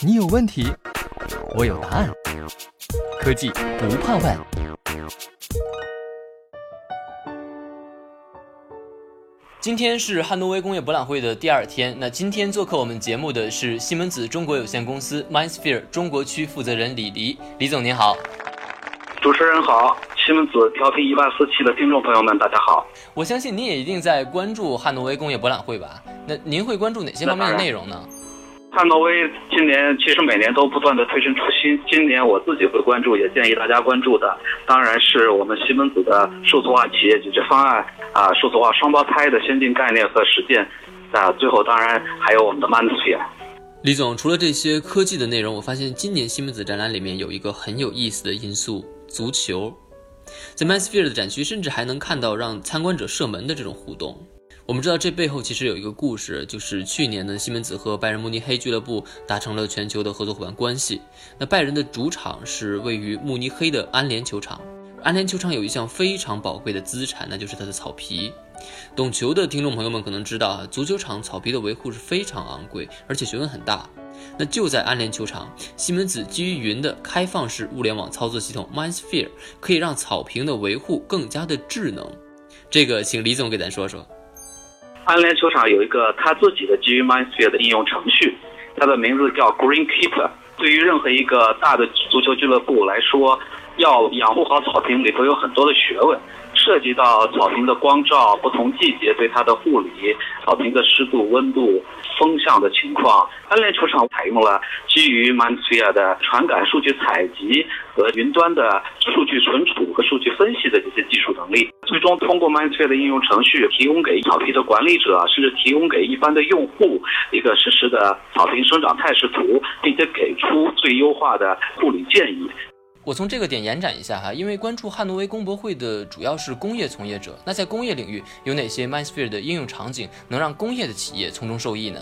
你有问题，我有答案。科技不怕问。今天是汉诺威工业博览会的第二天。那今天做客我们节目的是西门子中国有限公司 MindSphere 中国区负责人李黎。李总您好，主持人好，西门子调频一八四七的听众朋友们大家好。我相信您也一定在关注汉诺威工业博览会吧？那您会关注哪些方面的内容呢？汉诺威今年其实每年都不断的推陈出新，今年我自己会关注，也建议大家关注的，当然是我们西门子的数字化企业解决方案啊，数字化双胞胎的先进概念和实践啊，最后当然还有我们的 MindSphere。李总，除了这些科技的内容，我发现今年西门子展览里面有一个很有意思的因素——足球。在 MindSphere 的展区，甚至还能看到让参观者射门的这种互动。我们知道这背后其实有一个故事，就是去年呢，西门子和拜仁慕尼黑俱乐部达成了全球的合作伙伴关系。那拜仁的主场是位于慕尼黑的安联球场，安联球场有一项非常宝贵的资产，那就是它的草皮。懂球的听众朋友们可能知道啊，足球场草皮的维护是非常昂贵，而且学问很大。那就在安联球场，西门子基于云的开放式物联网操作系统 MindSphere 可以让草坪的维护更加的智能。这个，请李总给咱说说。安联球场有一个他自己的基于 MindSphere 的应用程序，它的名字叫 Greenkeeper。对于任何一个大的足球俱乐部来说，要养护好草坪里头有很多的学问，涉及到草坪的光照、不同季节对它的护理、草坪的湿度、温度。风向的情况，安联球场采用了基于 MindSphere 的传感数据采集和云端的数据存储和数据分析的这些技术能力，最终通过 MindSphere 的应用程序，提供给草坪的管理者，甚至提供给一般的用户一个实时的草坪生长态势图，并且给出最优化的护理建议。我从这个点延展一下哈，因为关注汉诺威工博会的主要是工业从业者，那在工业领域有哪些 MindSphere 的应用场景能让工业的企业从中受益呢？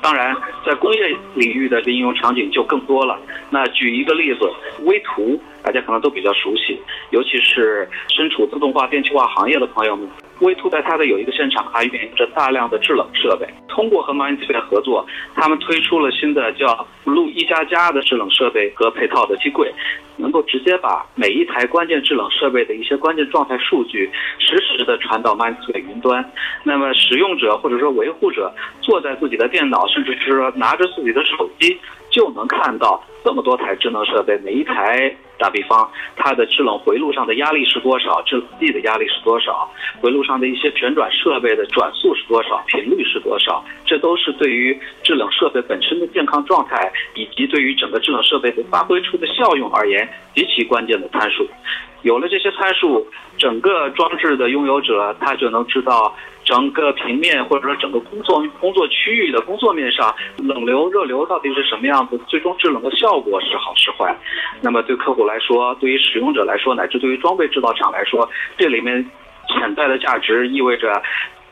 当然，在工业领域的应用场景就更多了。那举一个例子，微图大家可能都比较熟悉，尤其是身处自动化电气化行业的朋友们。微图在它的有一个现场，还运营着大量的制冷设备。通过和 MindSphere 合作，他们推出了新的叫 Blue 一加加的制冷设备和配套的机柜，能够直接把每一台关键制冷设备的一些关键状态数据实时的传到 MindSphere 云端。那么使用者或者说维护者坐在自己的电脑，甚至是说拿着自己的手机，就能看到这么多台智能设备，每一台。打比方，它的制冷回路上的压力是多少？制冷剂的压力是多少？回路上的一些旋转设备的转速是多少？频率是多少？这都是对于制冷设备本身的健康状态，以及对于整个制冷设备的发挥出的效用而言极其关键的参数。有了这些参数，整个装置的拥有者他就能知道整个平面或者说整个工作工作区域的工作面上冷流热流到底是什么样子，最终制冷的效果是好是坏。那么对客户来说，对于使用者来说，乃至对于装备制造厂来说，这里面潜在的价值意味着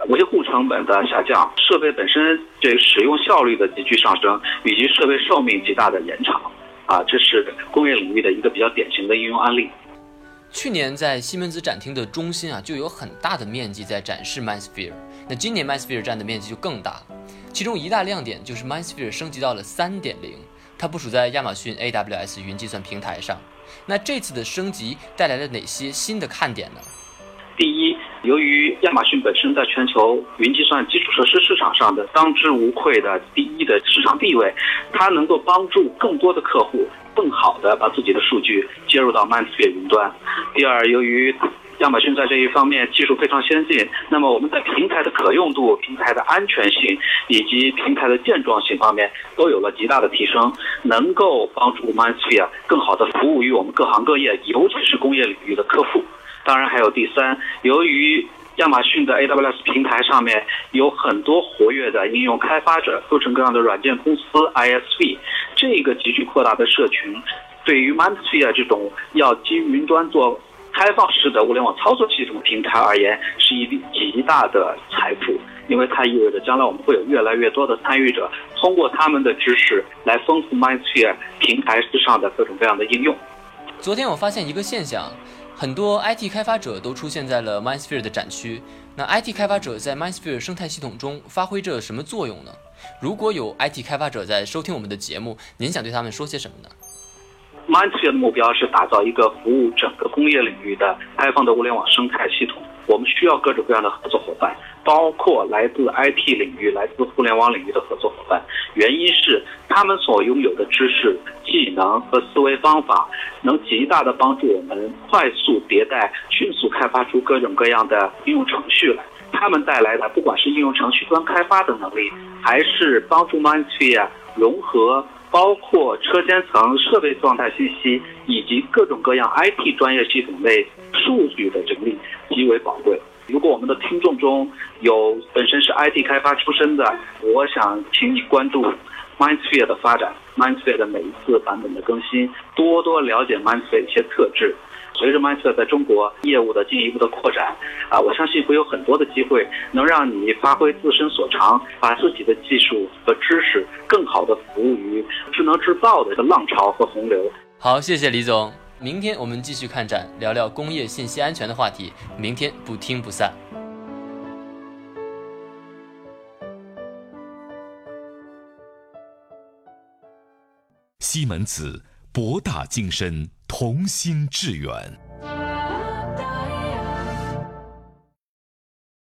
维护成本的下降，设备本身这使用效率的急剧上升，以及设备寿命极大的延长。啊，这是工业领域的一个比较典型的应用案例。去年在西门子展厅的中心啊，就有很大的面积在展示 MindSphere。那今年 MindSphere 占的面积就更大，其中一大亮点就是 MindSphere 升级到了3.0，它部署在亚马逊 AWS 云计算平台上。那这次的升级带来了哪些新的看点呢？第一，由于亚马逊本身在全球云计算基础设施市场上的当之无愧的第一的市场地位，它能够帮助更多的客户。更好的把自己的数据接入到 MindSphere 云端。第二，由于亚马逊在这一方面技术非常先进，那么我们在平台的可用度、平台的安全性以及平台的健壮性方面都有了极大的提升，能够帮助 MindSphere 更好的服务于我们各行各业，尤其是工业领域的客户。当然，还有第三，由于亚马逊的 AWS 平台上面有很多活跃的应用开发者，各种各样的软件公司 ISV。这个急剧扩大的社群，对于 mindset 这种要基于云端做开放式的物联网操作系统平台而言，是一笔极大的财富，因为它意味着将来我们会有越来越多的参与者，通过他们的知识来丰富 MindSphere 平台之上的各种各样的应用。昨天我发现一个现象。很多 IT 开发者都出现在了 MindSphere 的展区。那 IT 开发者在 MindSphere 生态系统中发挥着什么作用呢？如果有 IT 开发者在收听我们的节目，您想对他们说些什么呢？MindSphere 的目标是打造一个服务整个工业领域的开放的物联网生态系统。我们需要各种各样的合作伙伴，包括来自 IT 领域、来自互联网领域的合作伙伴。原因是他们所拥有的知识、技能和思维方法，能极大的帮助我们快速迭代、迅速开发出各种各样的应用程序来。他们带来的，不管是应用程序端开发的能力，还是帮助 Mantra 融合。包括车间层设备状态信息以及各种各样 IT 专业系统类数据的整理极为宝贵。如果我们的听众中有本身是 IT 开发出身的，我想请你关注 MindSphere 的发展，MindSphere 的每一次版本的更新，多多了解 MindSphere 一些特质。随着 Mindsphere 在中国业务的进一步的扩展，啊，我相信会有很多的机会能让你发挥自身所长，把自己的技术和知识更好的服务于智能制造的这个浪潮和洪流。好，谢谢李总。明天我们继续看展，聊聊工业信息安全的话题。明天不听不散。西门子，博大精深。同心致远。